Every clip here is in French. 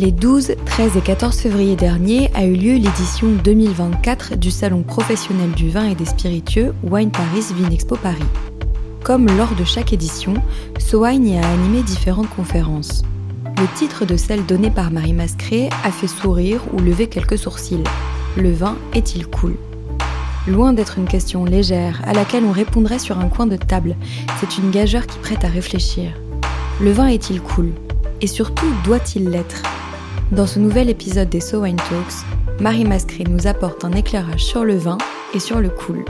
Les 12, 13 et 14 février dernier a eu lieu l'édition 2024 du Salon professionnel du vin et des spiritueux Wine Paris Vinexpo Paris. Comme lors de chaque édition, SoWine y a animé différentes conférences. Le titre de celle donnée par Marie Mascré a fait sourire ou lever quelques sourcils. Le vin est-il cool? Loin d'être une question légère à laquelle on répondrait sur un coin de table, c'est une gageure qui prête à réfléchir. Le vin est-il cool? Et surtout, doit-il l'être? Dans ce nouvel épisode des So Wine Talks, Marie Mascré nous apporte un éclairage sur le vin et sur le cool.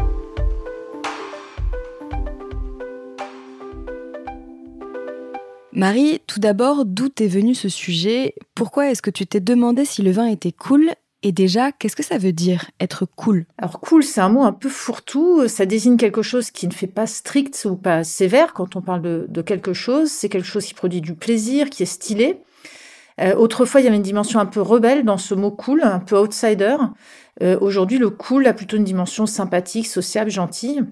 Marie, tout d'abord, d'où est venu ce sujet? Pourquoi est-ce que tu t'es demandé si le vin était cool? Et déjà, qu'est-ce que ça veut dire être cool? Alors cool, c'est un mot un peu fourre-tout. Ça désigne quelque chose qui ne fait pas strict ou pas sévère quand on parle de quelque chose. C'est quelque chose qui produit du plaisir, qui est stylé. Euh, autrefois, il y avait une dimension un peu rebelle dans ce mot cool, un peu outsider. Euh, aujourd'hui, le cool a plutôt une dimension sympathique, sociable, gentille.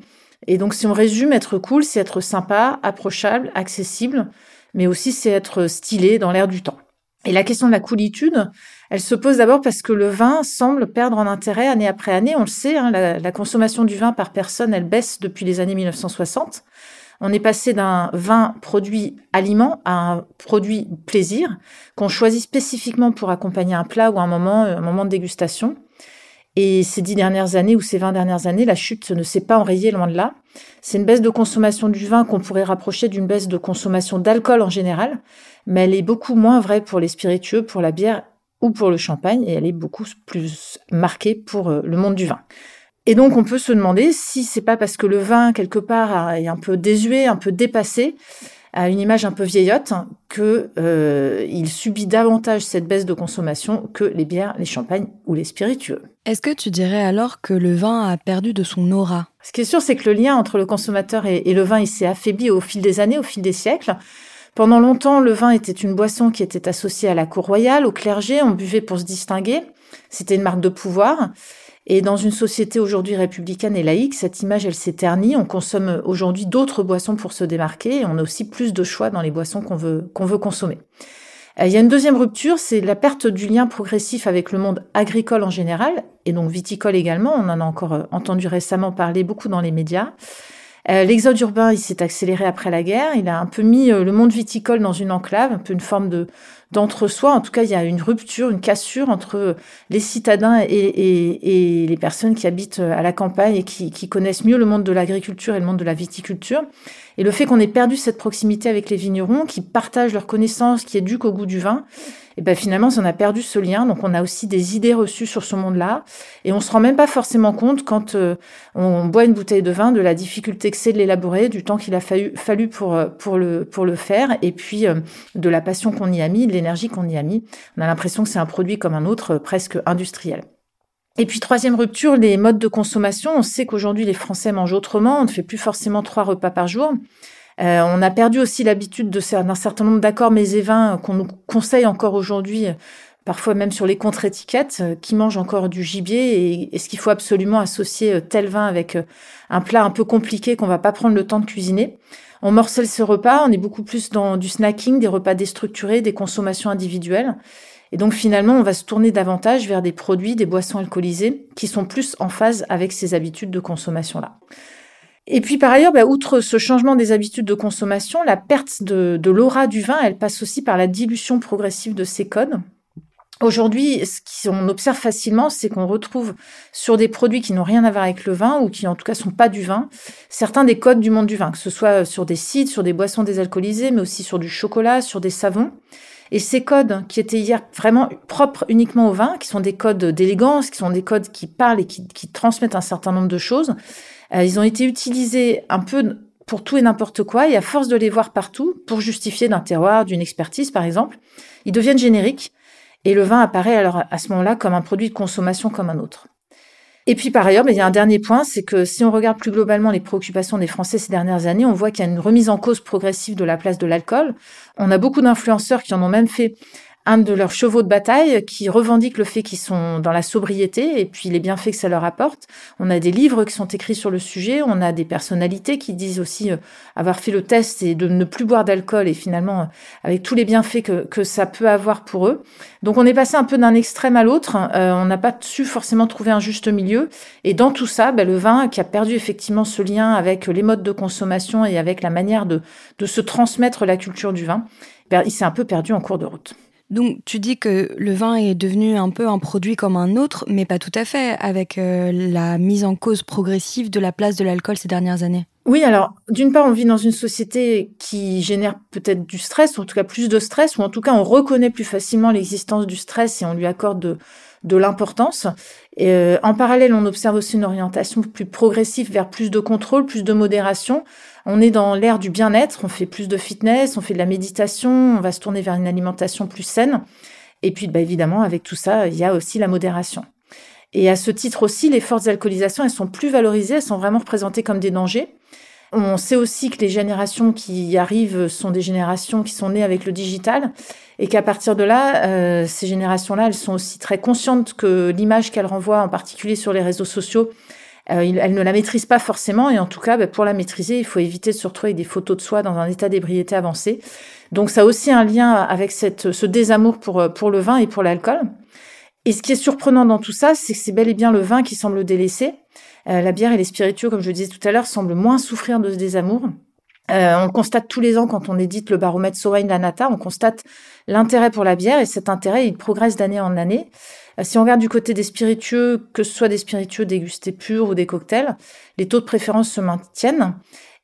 Et donc, si on résume, être cool, c'est être sympa, approchable, accessible, mais aussi c'est être stylé dans l'air du temps. Et la question de la coolitude, elle se pose d'abord parce que le vin semble perdre en intérêt année après année. On le sait, hein, la, la, consommation du vin par personne, elle baisse depuis les années 1960. On est passé d'un vin produit aliment à un produit plaisir qu'on choisit spécifiquement pour accompagner un plat ou un moment, un moment de dégustation. Et ces dix dernières années ou ces vingt dernières années, la chute ne s'est pas enrayée loin de là. C'est une baisse de consommation du vin qu'on pourrait rapprocher d'une baisse de consommation d'alcool en général, mais elle est beaucoup moins vraie pour les spiritueux, pour la bière ou pour le champagne, et elle est beaucoup plus marquée pour euh, le monde du vin. Et donc, on peut se demander si c'est pas parce que le vin, quelque part, est un peu désuet, un peu dépassé, a une image un peu vieillotte, que euh, il subit davantage cette baisse de consommation que les bières, les champagnes ou les spiritueux. Est-ce que tu dirais alors que le vin a perdu de son aura? Ce qui est sûr, c'est que le lien entre le consommateur et, et le vin, il s'est affaibli au fil des années, au fil des siècles. Pendant longtemps, le vin était une boisson qui était associée à la cour royale, au clergé, on buvait pour se distinguer. C'était une marque de pouvoir. Et dans une société aujourd'hui républicaine et laïque, cette image, elle s'est. On consomme aujourd'hui d'autres boissons pour se démarquer et on a aussi plus de choix dans les boissons qu'on veut, qu'on veut consommer. Euh, il y a une deuxième rupture, c'est la perte du lien progressif avec le monde agricole en général, et donc viticole également. On en a encore euh, entendu récemment parler beaucoup dans les médias. Euh, l'exode urbain, il s'est accéléré après la guerre. Il a un peu mis le monde viticole dans une enclave, un peu une forme de, d'entre-soi. En tout cas, il y a une rupture, une cassure entre les citadins et, les personnes qui habitent à la campagne et qui, connaissent mieux le monde de l'agriculture et le monde de la viticulture. Et le fait qu'on ait perdu cette proximité avec les vignerons, qui partagent leurs connaissances, qui éduquent au goût du vin, et ben finalement, on a perdu ce lien. Donc, on a aussi des idées reçues sur ce monde-là, et on se rend même pas forcément compte quand euh, on boit une bouteille de vin de la difficulté que c'est de l'élaborer, du temps qu'il a fallu, euh, pour le faire, et puis euh, de la passion qu'on y a mis, l'énergie qu'on y a mis. On a l'impression que c'est un produit comme un autre, presque industriel. Et puis troisième rupture, les modes de consommation. On sait qu'aujourd'hui les Français mangent autrement. On ne fait plus forcément trois repas par jour. Euh, on a perdu aussi l'habitude d'un certain nombre d'accords mais et vins qu'on nous conseille encore aujourd'hui, parfois même sur les contre-étiquettes, euh, qui mangent encore du gibier et est-ce qu'il faut absolument associer euh, tel vin avec un plat un peu compliqué qu'on va pas prendre le temps de cuisiner? On morcelle ce repas, on est beaucoup plus dans du snacking, des repas déstructurés, des consommations individuelles. Et donc finalement, on va se tourner davantage vers des produits, des boissons alcoolisées qui sont plus en phase avec ces habitudes de consommation-là. Et puis par ailleurs, bah, outre ce changement des habitudes de consommation, la perte de, de l'aura du vin, elle passe aussi par la dilution progressive de ces codes. Aujourd'hui, ce qu'on observe facilement, c'est qu'on retrouve sur des produits qui n'ont rien à voir avec le vin ou qui en tout cas sont pas du vin, certains des codes du monde du vin, que ce soit sur des sites, sur des boissons désalcoolisées, mais aussi sur du chocolat, sur des savons. Et ces codes qui étaient hier vraiment propres uniquement au vin, qui sont des codes d'élégance, qui sont des codes qui parlent et qui, qui transmettent un certain nombre de choses, euh, ils ont été utilisés un peu pour tout et n'importe quoi, et à force de les voir partout, pour justifier d'un terroir, d'une expertise par exemple, ils deviennent génériques, et le vin apparaît alors à ce moment-là comme un produit de consommation comme un autre. Et puis par ailleurs, ben, il y a un dernier point, c'est que si on regarde plus globalement les préoccupations des Français ces dernières années, on voit qu'il y a une remise en cause progressive de la place de l'alcool. On a beaucoup d'influenceurs qui en ont même fait un de leurs chevaux de bataille qui revendique le fait qu'ils sont dans la sobriété et puis les bienfaits que ça leur apporte. On a des livres qui sont écrits sur le sujet, on a des personnalités qui disent aussi euh, avoir fait le test et de ne plus boire d'alcool et finalement euh, avec tous les bienfaits que, que ça peut avoir pour eux. Donc on est passé un peu d'un extrême à l'autre, euh, on n'a pas su forcément trouver un juste milieu et dans tout ça, ben, le vin qui a perdu effectivement ce lien avec les modes de consommation et avec la manière de, de se transmettre la culture du vin, ben, il s'est un peu perdu en cours de route. Donc tu dis que le vin est devenu un peu un produit comme un autre, mais pas tout à fait, avec euh, la mise en cause progressive de la place de l'alcool ces dernières années. Oui, alors d'une part, on vit dans une société qui génère peut-être du stress, ou en tout cas plus de stress, ou en tout cas on reconnaît plus facilement l'existence du stress et on lui accorde de, l'importance. Euh, en parallèle, on observe aussi une orientation plus progressive vers plus de contrôle, plus de modération. On est dans l'ère du bien-être, on fait plus de fitness, on fait de la méditation, on va se tourner vers une alimentation plus saine. Et puis, bah, évidemment, avec tout ça, il y a aussi la modération. Et à ce titre aussi, les fortes alcoolisations, elles sont plus valorisées, elles sont vraiment représentées comme des dangers. On sait aussi que les générations qui arrivent sont des générations qui sont nées avec le digital et qu'à partir de là, euh, ces générations-là, elles sont aussi très conscientes que l'image qu'elles renvoient, en particulier sur les réseaux sociaux, euh, elle ne la maîtrise pas forcément, et en tout cas, bah, pour la maîtriser, il faut éviter de se retrouver avec des photos de soi dans un état d'ébriété avancé. Donc ça a aussi un lien avec cette, ce désamour pour, euh, pour le vin et pour l'alcool. Et ce qui est surprenant dans tout ça, c'est que c'est bel et bien le vin qui semble délaissé. Euh, la bière et les spiritueux, comme je le disais tout à l'heure, semblent moins souffrir de ce désamour. Euh, on constate tous les ans quand on édite le baromètre Sowain Lanata, on constate l'intérêt pour la bière et cet intérêt, il progresse d'année en année. Euh, si on regarde du côté des spiritueux, que ce soit des spiritueux dégustés purs ou des cocktails, les taux de préférence se maintiennent.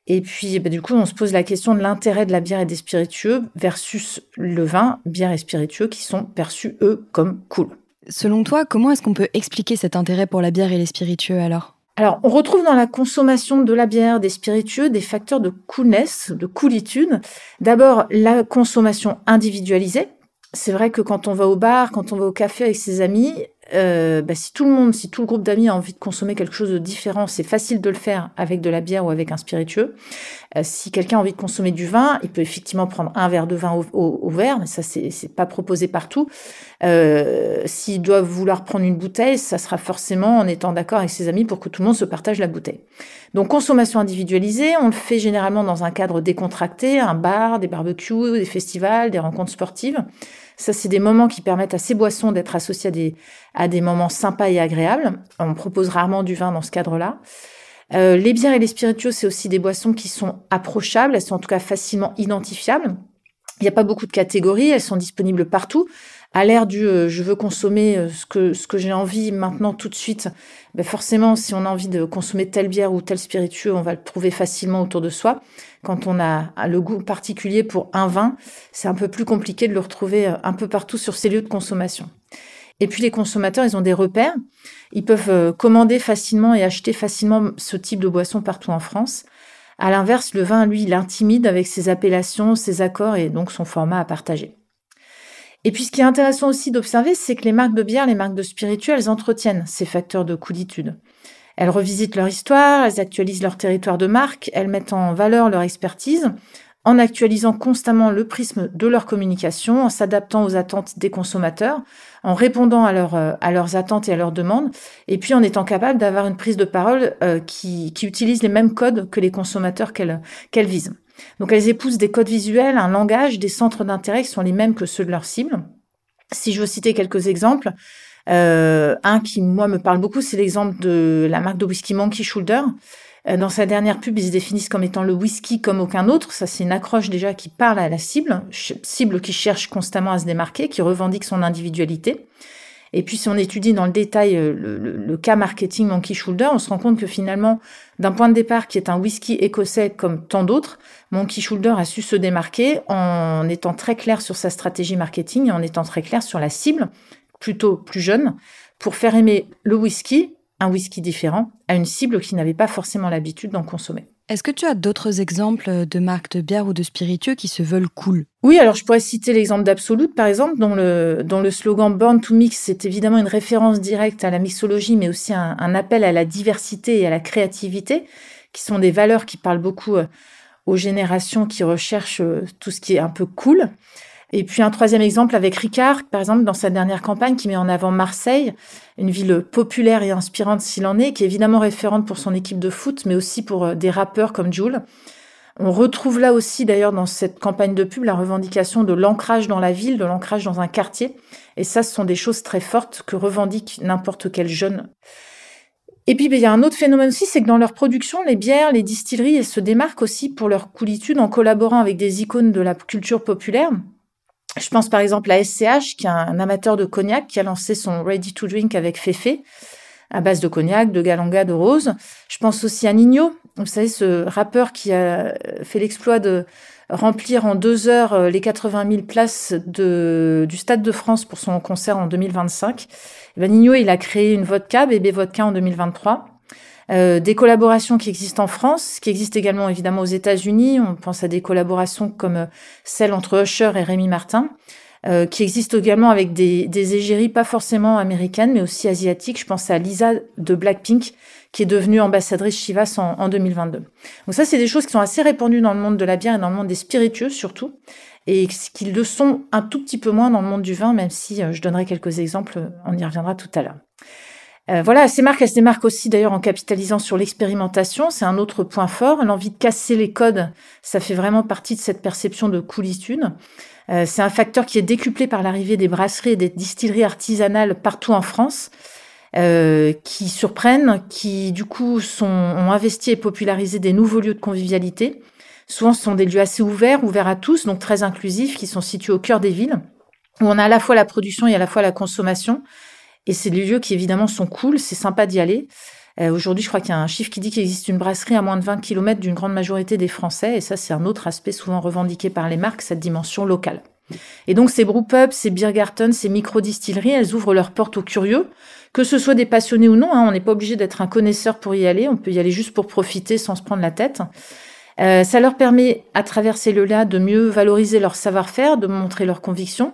Et puis, bah, du coup, on se pose la question de l'intérêt de la bière et des spiritueux versus le vin, bière et spiritueux, qui sont perçus, eux, comme cool. Selon toi, comment est-ce qu'on peut expliquer cet intérêt pour la bière et les spiritueux alors? Alors, on retrouve dans la consommation de la bière, des spiritueux, des facteurs de coolness, de coolitude. D'abord, la consommation individualisée, c'est vrai que quand on va au bar, quand on va au café avec ses amis, euh, bah, si tout le monde, si tout le groupe d'amis a envie de consommer quelque chose de différent, c'est facile de le faire avec de la bière ou avec un spiritueux. Euh, si quelqu'un a envie de consommer du vin, il peut effectivement prendre un verre de vin au, au, verre, mais ça c'est pas proposé partout. Euh, S'il doit vouloir prendre une bouteille, ça sera forcément en étant d'accord avec ses amis pour que tout le monde se partage la bouteille. Donc consommation individualisée, on le fait généralement dans un cadre décontracté, un bar, des barbecues, des festivals, des rencontres sportives. Ça, c'est des moments qui permettent à ces boissons d'être associées à des, à des moments sympas et agréables. On propose rarement du vin dans ce cadre-là. Euh, les bières et les spiritueux, c'est aussi des boissons qui sont approchables, elles sont en tout cas facilement identifiables. Il n'y a pas beaucoup de catégories, elles sont disponibles partout à l'ère du euh, je veux consommer euh, ce que ce que j'ai envie maintenant tout de suite, ben forcément si on a envie de consommer telle bière ou tel spiritueux, on va le trouver facilement autour de soi. Quand on a le goût particulier pour un vin, c'est un peu plus compliqué de le retrouver euh, un peu partout sur ces lieux de consommation. Et puis les consommateurs, ils ont des repères. Ils peuvent commander facilement et acheter facilement ce type de boisson partout en France. À l'inverse, le vin, lui, il intimide avec ses appellations, ses accords et donc son format à partager. Et puis, ce qui est intéressant aussi d'observer, c'est que les marques de bière, les marques de spiritueux, elles entretiennent ces facteurs de coolitude. Elles revisitent leur histoire, elles actualisent leur territoire de marque, elles mettent en valeur leur expertise, en actualisant constamment le prisme de leur communication, en s'adaptant aux attentes des consommateurs, en répondant à, euh, à leurs attentes et à leurs demandes, et puis en étant capable d'avoir une prise de parole euh, qui, qui, utilise les mêmes codes que les consommateurs qu'elles visent. Donc elles épousent des codes visuels, un langage, des centres d'intérêt qui sont les mêmes que ceux de leur cible. Si je veux citer quelques exemples, euh, un qui moi me parle beaucoup, c'est l'exemple de la marque de whisky Monkey Shoulder. Euh, dans sa dernière pub, ils se définissent comme étant le whisky comme aucun autre. Ça, c'est une accroche déjà qui parle à la cible, cible qui cherche constamment à se démarquer, qui revendique son individualité. Et puis, si on étudie dans le détail euh, le, cas marketing Monkey Shoulder, on se rend compte que finalement, d'un point de départ qui est un whisky écossais comme tant d'autres, Monkey Shoulder a su se démarquer en étant très clair sur sa stratégie marketing et en étant très clair sur la cible, plutôt plus jeune, pour faire aimer le whisky, un whisky différent, à une cible qui n'avait pas forcément l'habitude d'en consommer. Est-ce que tu as d'autres exemples de marques de bière ou de spiritueux qui se veulent cool? Oui, alors je pourrais citer l'exemple d'Absolute, par exemple, dont le, dont le slogan Born to Mix, c'est évidemment une référence directe à la mixologie, mais aussi un, un, appel à la diversité et à la créativité, qui sont des valeurs qui parlent beaucoup euh, aux générations qui recherchent euh, tout ce qui est un peu cool. Et puis un troisième exemple avec Ricard, par exemple, dans sa dernière campagne, qui met en avant Marseille, une ville populaire et inspirante s'il en est, qui est évidemment référente pour son équipe de foot, mais aussi pour euh, des rappeurs comme Jules. On retrouve là aussi, d'ailleurs, dans cette campagne de pub, la revendication de l'ancrage dans la ville, de l'ancrage dans un quartier. Et ça, ce sont des choses très fortes que revendique n'importe quel jeune. Et puis, ben, il y a un autre phénomène aussi, c'est que dans leur production, les bières, les distilleries, elles se démarquent aussi pour leur coolitude en collaborant avec des icônes de la culture populaire. Je pense par exemple à SCH, qui est un amateur de cognac, qui a lancé son Ready to Drink avec Féfé, à base de cognac, de galanga, de rose. Je pense aussi à Nino, vous savez, ce rappeur qui a fait l'exploit de remplir en deux heures euh, les 80 000 places du Stade de France pour son concert en 2025. Et ben Nino, il a créé une vodka, Bébé Vodka, en 2023. Euh, des collaborations qui existent en France, qui existent également évidemment aux États-Unis. On pense à des collaborations comme euh, celle entre Usher et Rémi Martin, euh, qui existent également avec des, égéries pas forcément américaines, mais aussi asiatiques. Je pense à Lisa de Blackpink, qui est devenue ambassadrice Chivas en, en 2022. Donc ça, c'est des choses qui sont assez répandues dans le monde de la bière et dans le monde des spiritueux surtout, et qui le sont un tout petit peu moins dans le monde du vin, même si je donnerai quelques exemples, on y reviendra tout à l'heure. Euh, voilà, ces marques, elles se démarquent aussi d'ailleurs en capitalisant sur l'expérimentation. C'est un autre point fort. L'envie de casser les codes, ça fait vraiment partie de cette perception de coolitude. Euh, c'est un facteur qui est décuplé par l'arrivée des brasseries et des distilleries artisanales partout en France, euh, qui surprennent, qui du coup sont, ont investi et popularisé des nouveaux lieux de convivialité. Souvent, ce sont des lieux assez ouverts, ouverts à tous, donc très inclusifs, qui sont situés au cœur des villes, où on a à la fois la production et à la fois la consommation. Et c'est des lieux qui évidemment sont cool, c'est sympa d'y aller. Euh, Aujourd'hui, je crois qu'il y a un chiffre qui dit qu'il existe une brasserie à moins de 20 km d'une grande majorité des Français, et ça, c'est un autre aspect souvent revendiqué par les marques, cette dimension locale. Et donc, ces brewpubs, ces beergartens, ces micro-distilleries, elles ouvrent leurs portes aux curieux, que ce soit des passionnés ou non. Hein, on n'est pas obligé d'être un connaisseur pour y aller, on peut y aller juste pour profiter sans se prendre la tête. Euh, ça leur permet, à travers ces lieux-là, de mieux valoriser leur savoir-faire, de montrer leurs convictions,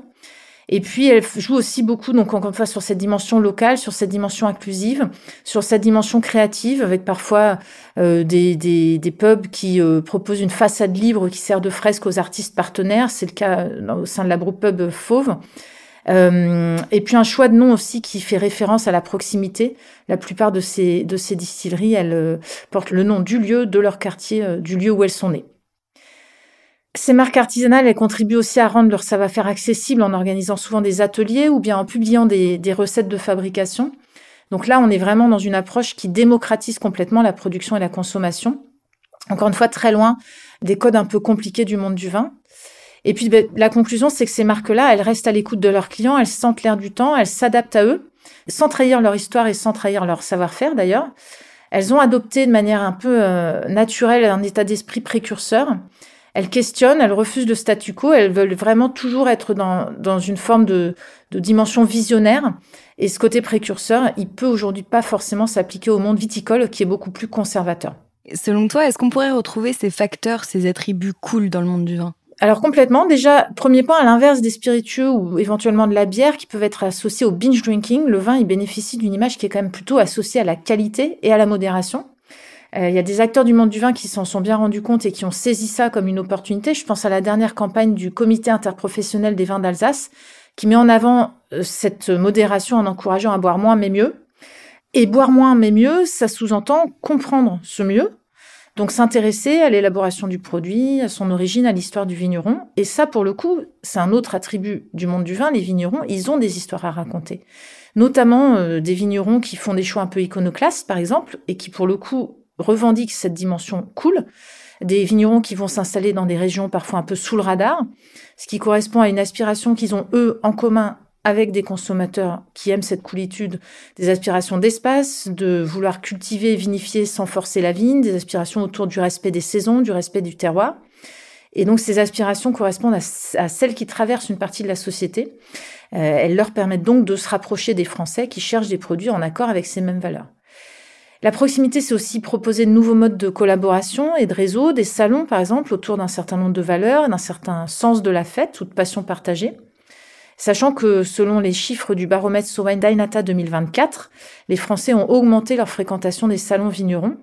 et puis, elle joue aussi beaucoup, donc encore une fois, sur cette dimension locale, sur cette dimension inclusive, sur cette dimension créative, avec parfois euh, des, des, des, pubs qui euh, proposent une façade libre qui sert de fresque aux artistes partenaires. C'est le cas euh, au sein de la groupe pub Fauve. Euh, et puis un choix de nom aussi qui fait référence à la proximité. La plupart de ces, de ces distilleries, elles portent le nom du lieu, de leur quartier, du lieu où elles sont nées. Ces marques artisanales, elles contribuent aussi à rendre leur savoir-faire accessible en organisant souvent des ateliers ou bien en publiant des, recettes de fabrication. Donc là, on est vraiment dans une approche qui démocratise complètement la production et la consommation. Encore une fois, très loin des codes un peu compliqués du monde du vin. Et puis, ben, la conclusion, c'est que ces marques-là, elles restent à l'écoute de leurs clients, elles sentent l'air du temps, elles s'adaptent à eux, sans trahir leur histoire et sans trahir leur savoir-faire d'ailleurs. Elles ont adopté de manière un peu euh, naturelle un état d'esprit précurseur. Elles questionnent, elles refusent le statu quo, elles veulent vraiment toujours être dans, dans une forme de, de dimension visionnaire. Et ce côté précurseur, il peut aujourd'hui pas forcément s'appliquer au monde viticole qui est beaucoup plus conservateur. Selon toi, est-ce qu'on pourrait retrouver ces facteurs, ces attributs cool dans le monde du vin? Alors complètement. Déjà, premier point, à l'inverse des spiritueux ou éventuellement de la bière qui peuvent être associés au binge drinking, le vin, il bénéficie d'une image qui est quand même plutôt associée à la qualité et à la modération. Euh, il y a des acteurs du monde du vin qui s'en sont bien rendus compte et qui ont saisi ça comme une opportunité. Je pense à la dernière campagne du comité interprofessionnel des vins d'Alsace qui met en avant euh, cette modération en encourageant à boire moins mais mieux. Et boire moins mais mieux, ça sous-entend comprendre ce mieux. Donc s'intéresser à l'élaboration du produit, à son origine, à l'histoire du vigneron. Et ça, pour le coup, c'est un autre attribut du monde du vin. Les vignerons, ils ont des histoires à raconter. Notamment euh, des vignerons qui font des choix un peu iconoclastes, par exemple, et qui, pour le coup, revendiquent cette dimension cool, des vignerons qui vont s'installer dans des régions parfois un peu sous le radar, ce qui correspond à une aspiration qu'ils ont eux en commun avec des consommateurs qui aiment cette coolitude, des aspirations d'espace, de vouloir cultiver et vinifier sans forcer la vigne, des aspirations autour du respect des saisons, du respect du terroir. Et donc ces aspirations correspondent à, celles qui traversent une partie de la société. Euh, elles leur permettent donc de se rapprocher des Français qui cherchent des produits en accord avec ces mêmes valeurs. La proximité, c'est aussi proposer de nouveaux modes de collaboration et de réseau, des salons par exemple, autour d'un certain nombre de valeurs, d'un certain sens de la fête ou de passion partagée. Sachant que selon les chiffres du baromètre Sowine Dainata 2024, les Français ont augmenté leur fréquentation des salons vignerons.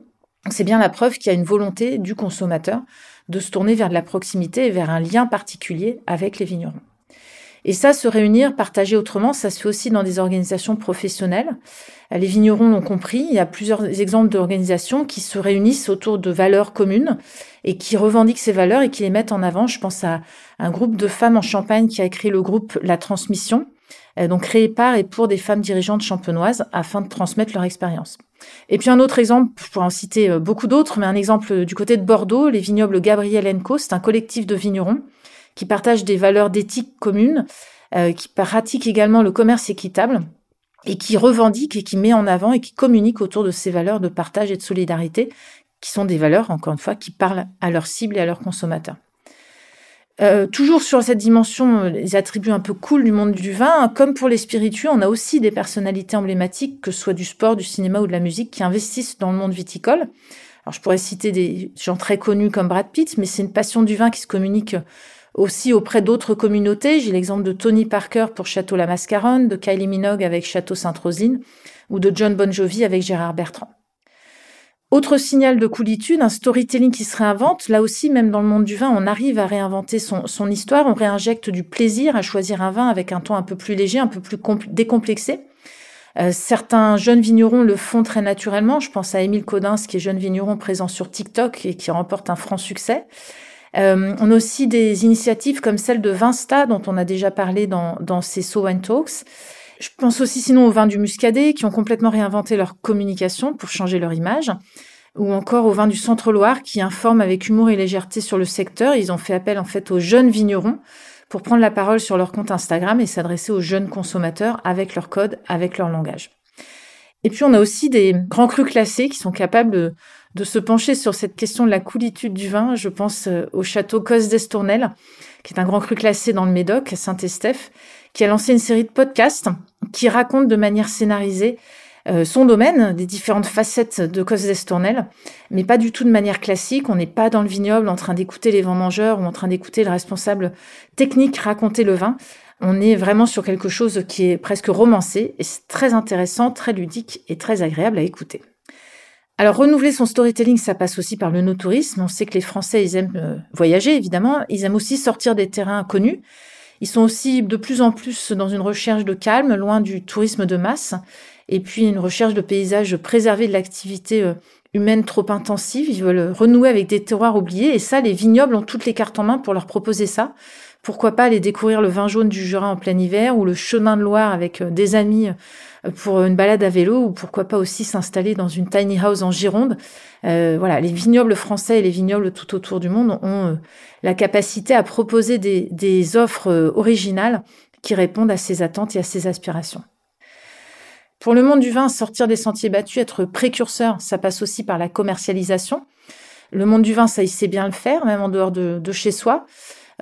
C'est bien la preuve qu'il y a une volonté du consommateur de se tourner vers de la proximité et vers un lien particulier avec les vignerons. Et ça, se réunir, partager autrement, ça se fait aussi dans des organisations professionnelles. Les vignerons l'ont compris, il y a plusieurs exemples d'organisations qui se réunissent autour de valeurs communes et qui revendiquent ces valeurs et qui les mettent en avant. Je pense à un groupe de femmes en Champagne qui a écrit le groupe La Transmission, euh, donc créé par et pour des femmes dirigeantes champenoises afin de transmettre leur expérience. Et puis un autre exemple, je pourrais en citer euh, beaucoup d'autres, mais un exemple du côté de Bordeaux, les vignobles Gabriel Enco, c'est un collectif de vignerons qui partagent des valeurs d'éthique communes, euh, qui pratiquent également le commerce équitable et qui revendique et qui met en avant et qui communique autour de ces valeurs de partage et de solidarité, qui sont des valeurs, encore une fois, qui parlent à leurs cibles et à leurs consommateurs. Euh, toujours sur cette dimension, euh, les attributs un peu cool du monde du vin, comme pour les spiritueux, on a aussi des personnalités emblématiques, que ce soit du sport, du cinéma ou de la musique, qui investissent dans le monde viticole. Alors je pourrais citer des gens très connus comme Brad Pitt, mais c'est une passion du vin qui se communique aussi auprès d'autres communautés. J'ai l'exemple de Tony Parker pour Château La Mascaronne, de Kylie Minogue avec Château Sainte-Rosine ou de John Bon Jovi avec Gérard Bertrand. Autre signal de coolitude, un storytelling qui se réinvente. Là aussi, même dans le monde du vin, on arrive à réinventer son, histoire. On réinjecte du plaisir à choisir un vin avec un ton un peu plus léger, un peu plus décomplexé. Euh, certains jeunes vignerons le font très naturellement. Je pense à Émile Codins, qui est jeune vigneron présent sur TikTok et qui remporte un franc succès. Euh, on a aussi des initiatives comme celle de Vinsta, dont on a déjà parlé dans, dans ces So Wine Talks. Je pense aussi sinon aux vins du Muscadet, qui ont complètement réinventé leur communication pour changer leur image ou encore aux vins du Centre-Loire qui informent avec humour et légèreté sur le secteur. Ils ont fait appel en fait aux jeunes vignerons pour prendre la parole sur leur compte Instagram et s'adresser aux jeunes consommateurs avec leur code, avec leur langage. Et puis on a aussi des grands crus classés qui sont capables de se pencher sur cette question de la coolitude du vin. Je pense euh, au château Cos d'Estournel, qui est un grand cru classé dans le Médoc, à Saint-Estèphe, qui a lancé une série de podcasts qui racontent de manière scénarisée euh, son domaine, des différentes facettes de Cos d'Estournel, mais pas du tout de manière classique. On n'est pas dans le vignoble en train d'écouter les vents-mangeurs ou en train d'écouter le responsable technique raconter le vin. On est vraiment sur quelque chose qui est presque romancé et c'est très intéressant, très ludique et très agréable à écouter. Alors renouveler son storytelling, ça passe aussi par le no-tourisme. On sait que les Français, ils aiment euh, voyager, évidemment. Ils aiment aussi sortir des terrains inconnus. Ils sont aussi de plus en plus dans une recherche de calme, loin du tourisme de masse, et puis une recherche de paysages préservés de l'activité euh, humaine trop intensive. Ils veulent renouer avec des terroirs oubliés, et ça, les vignobles ont toutes les cartes en main pour leur proposer ça. Pourquoi pas aller découvrir le vin jaune du Jura en plein hiver ou le chemin de Loire avec euh, des amis pour une balade à vélo ou pourquoi pas aussi s'installer dans une tiny house en Gironde. Euh, voilà, les vignobles français et les vignobles tout autour du monde ont euh, la capacité à proposer des, offres euh, originales qui répondent à ces attentes et à ces aspirations. Pour le monde du vin, sortir des sentiers battus, être précurseur, ça passe aussi par la commercialisation. Le monde du vin, ça, il sait bien le faire, même en dehors de, de chez soi.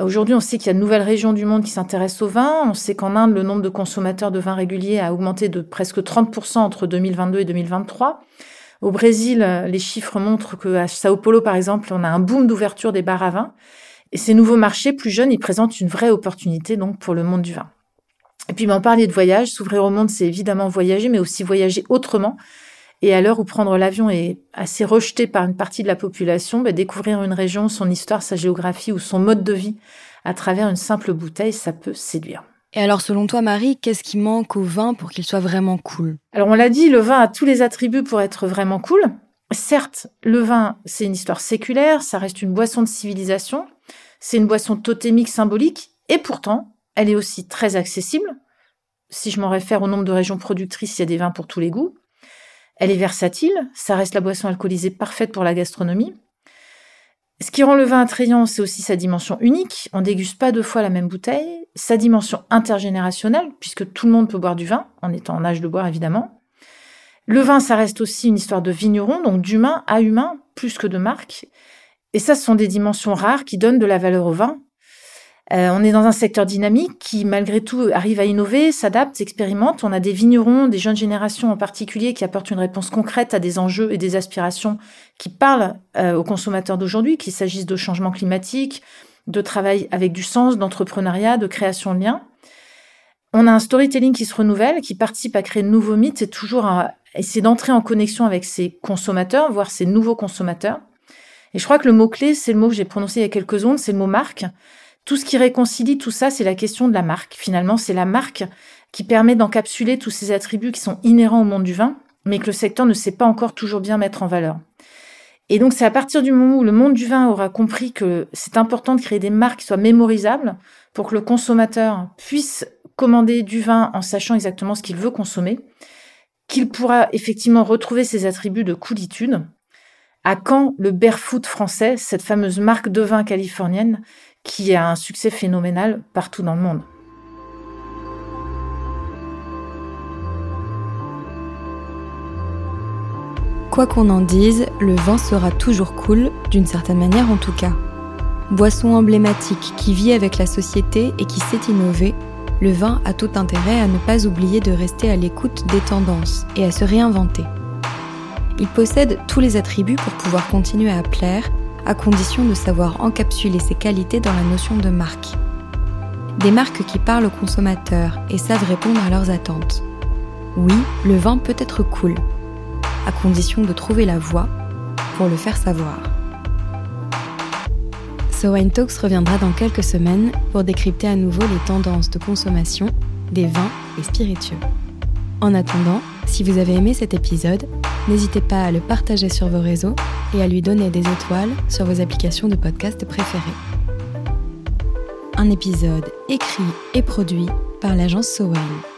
Aujourd'hui, on sait qu'il y a de nouvelles régions du monde qui s'intéressent au vin. On sait qu'en Inde, le nombre de consommateurs de vin réguliers a augmenté de presque 30% entre 2022 et 2023. Au Brésil, les chiffres montrent qu'à Sao Paulo, par exemple, on a un boom d'ouverture des bars à vin. Et ces nouveaux marchés plus jeunes, ils présentent une vraie opportunité donc pour le monde du vin. Et puis, m'en parler de voyage, s'ouvrir au monde, c'est évidemment voyager, mais aussi voyager autrement. Et à l'heure où prendre l'avion est assez rejeté par une partie de la population, bah, découvrir une région, son histoire, sa géographie ou son mode de vie à travers une simple bouteille, ça peut séduire. Et alors, selon toi, Marie, qu'est-ce qui manque au vin pour qu'il soit vraiment cool? Alors, on l'a dit, le vin a tous les attributs pour être vraiment cool. Certes, le vin, c'est une histoire séculaire, ça reste une boisson de civilisation, c'est une boisson totémique symbolique, et pourtant, elle est aussi très accessible. Si je m'en réfère au nombre de régions productrices, il y a des vins pour tous les goûts. Elle est versatile, ça reste la boisson alcoolisée parfaite pour la gastronomie. Ce qui rend le vin attrayant, c'est aussi sa dimension unique. On déguste pas deux fois la même bouteille. Sa dimension intergénérationnelle, puisque tout le monde peut boire du vin, en étant en âge de boire évidemment. Le vin, ça reste aussi une histoire de vigneron, donc d'humain à humain, plus que de marque. Et ça, ce sont des dimensions rares qui donnent de la valeur au vin. Euh, on est dans un secteur dynamique qui, malgré tout, arrive à innover, s'adapte, expérimente. On a des vignerons, des jeunes générations en particulier, qui apportent une réponse concrète à des enjeux et des aspirations qui parlent euh, aux consommateurs d'aujourd'hui, qu'il s'agisse de changement climatique, de travail avec du sens, d'entrepreneuriat, de création de liens. On a un storytelling qui se renouvelle, qui participe à créer de nouveaux mythes et toujours à essayer d'entrer en connexion avec ses consommateurs, voire ses nouveaux consommateurs. Et je crois que le mot-clé, c'est le mot que j'ai prononcé il y a quelques secondes, c'est le mot marque. Tout ce qui réconcilie tout ça, c'est la question de la marque. Finalement, c'est la marque qui permet d'encapsuler tous ces attributs qui sont inhérents au monde du vin, mais que le secteur ne sait pas encore toujours bien mettre en valeur. Et donc, c'est à partir du moment où le monde du vin aura compris que c'est important de créer des marques qui soient mémorisables pour que le consommateur puisse commander du vin en sachant exactement ce qu'il veut consommer, qu'il pourra effectivement retrouver ses attributs de coolitude. À quand le Barefoot français, cette fameuse marque de vin californienne qui a un succès phénoménal partout dans le monde. Quoi qu'on en dise, le vin sera toujours cool, d'une certaine manière en tout cas. Boisson emblématique qui vit avec la société et qui sait innover, le vin a tout intérêt à ne pas oublier de rester à l'écoute des tendances et à se réinventer. Il possède tous les attributs pour pouvoir continuer à plaire à condition de savoir encapsuler ses qualités dans la notion de marque. Des marques qui parlent aux consommateurs et savent répondre à leurs attentes. Oui, le vin peut être cool, à condition de trouver la voie pour le faire savoir. So Wine Talks reviendra dans quelques semaines pour décrypter à nouveau les tendances de consommation des vins et spiritueux. En attendant, si vous avez aimé cet épisode, n'hésitez pas à le partager sur vos réseaux et à lui donner des étoiles sur vos applications de podcast préférées. Un épisode écrit et produit par l'agence Sowine.